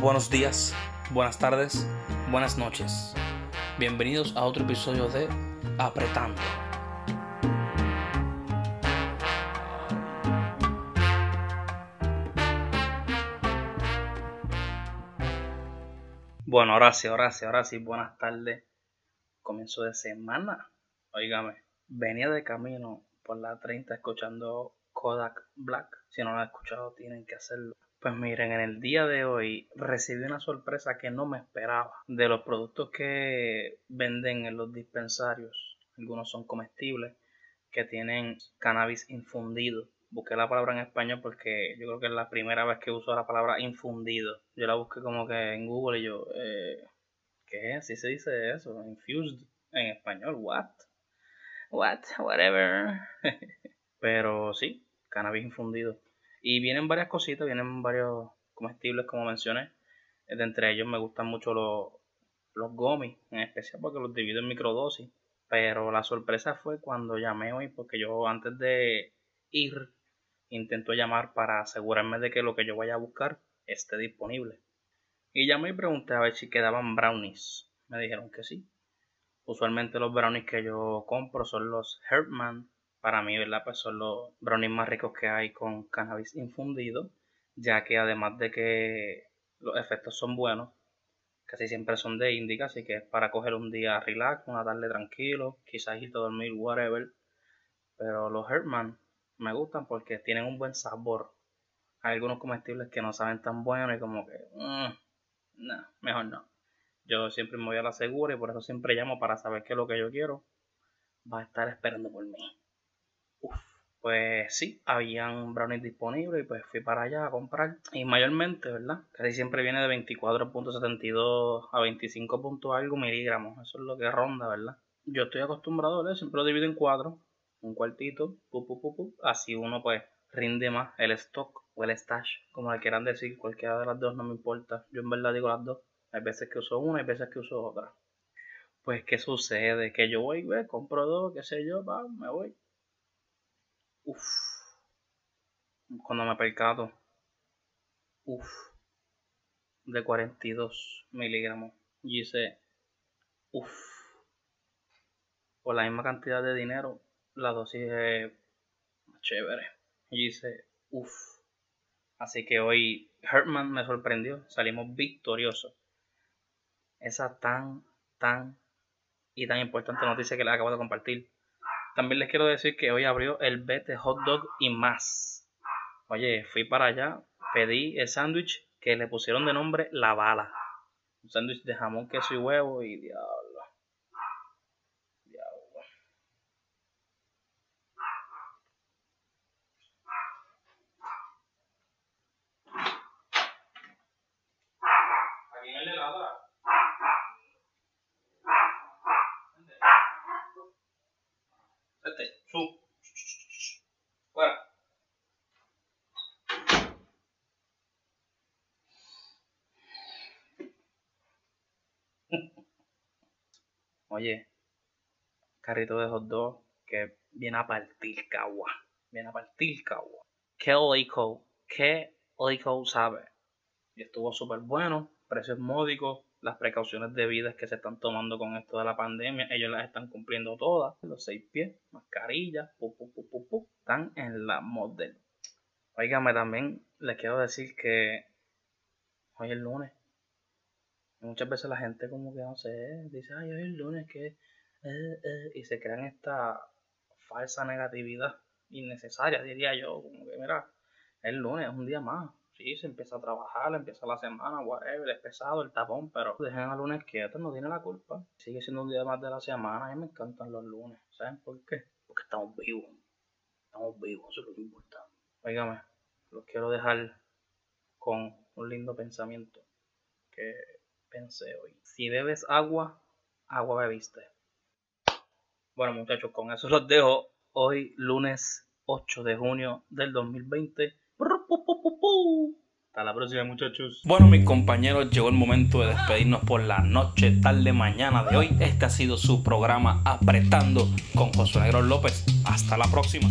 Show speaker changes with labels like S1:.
S1: Buenos días, buenas tardes, buenas noches. Bienvenidos a otro episodio de Apretando. Bueno, ahora sí, ahora sí, ahora sí, buenas tardes. Comienzo de semana. Óigame, venía de camino por la 30 escuchando Kodak Black. Si no lo han escuchado, tienen que hacerlo. Pues miren, en el día de hoy recibí una sorpresa que no me esperaba. De los productos que venden en los dispensarios, algunos son comestibles, que tienen cannabis infundido. Busqué la palabra en español porque yo creo que es la primera vez que uso la palabra infundido. Yo la busqué como que en Google y yo, eh, ¿qué? ¿Así se dice eso? Infused en español, ¿what? What? Whatever. Pero sí, cannabis infundido. Y vienen varias cositas, vienen varios comestibles como mencioné. De entre ellos me gustan mucho los, los gomis, en especial porque los divido en microdosis. Pero la sorpresa fue cuando llamé hoy, porque yo antes de ir intento llamar para asegurarme de que lo que yo vaya a buscar esté disponible. Y llamé y pregunté a ver si quedaban brownies. Me dijeron que sí. Usualmente los brownies que yo compro son los Herman para mí, ¿verdad? Pues son los brownies más ricos que hay con cannabis infundido, ya que además de que los efectos son buenos, casi siempre son de indica, así que es para coger un día relax, una tarde tranquilo, quizás irte a dormir, whatever. Pero los Herman me gustan porque tienen un buen sabor. Hay algunos comestibles que no saben tan buenos y como que, mmm, no, mejor no. Yo siempre me voy a la segura y por eso siempre llamo para saber qué es lo que yo quiero. Va a estar esperando por mí. Pues sí, habían brownies disponibles y pues fui para allá a comprar. Y mayormente, ¿verdad? Casi siempre viene de 24.72 a 25. algo miligramos. Eso es lo que ronda, ¿verdad? Yo estoy acostumbrado a siempre lo divido en cuatro. Un cuartito, pu, así uno pues rinde más el stock o el stash, como le quieran decir, cualquiera de las dos no me importa. Yo en verdad digo las dos. Hay veces que uso una, hay veces que uso otra. Pues, ¿qué sucede? Que yo voy, ve, compro dos, qué sé yo, va, me voy Uf. Cuando me percato. Uf. De 42 miligramos. Y dice. Uf. Por la misma cantidad de dinero, la dosis es chévere. Y dice. Uf. Así que hoy Herman me sorprendió. Salimos victoriosos. Esa tan, tan y tan importante noticia que les acabo de compartir también les quiero decir que hoy abrió el Bete Hot Dog y más. Oye, fui para allá, pedí el sándwich que le pusieron de nombre La Bala. Un sándwich de jamón, queso y huevo y diablo. Aquí en el helado. Oye, carrito de hot dog que viene a partir cagua. Viene a partir cagua. Qué lico, qué lico sabe. Y estuvo súper bueno, precios módicos, las precauciones debidas que se están tomando con esto de la pandemia, ellos las están cumpliendo todas. Los seis pies, mascarillas, pu, pu, pu, están en la model. Óigame, también les quiero decir que hoy es lunes muchas veces la gente como que no sé, dice, ay, hoy es lunes que... Eh, eh", y se crean esta falsa negatividad innecesaria, diría yo, como que mira, el lunes es un día más, sí, se empieza a trabajar, empieza la semana, whatever, es pesado el tapón, pero dejen al lunes quieto, no tiene la culpa, sigue siendo un día más de la semana, a mí me encantan los lunes, ¿saben por qué? Porque estamos vivos, estamos vivos, eso es lo que importa. Óigame, los quiero dejar con un lindo pensamiento que pensé hoy. Si bebes agua, agua bebiste. Bueno muchachos, con eso los dejo hoy lunes 8 de junio del 2020. Hasta la próxima muchachos. Bueno mis compañeros, llegó el momento de despedirnos por la noche, tarde, mañana de hoy. Este ha sido su programa Apretando con José Negro López. Hasta la próxima.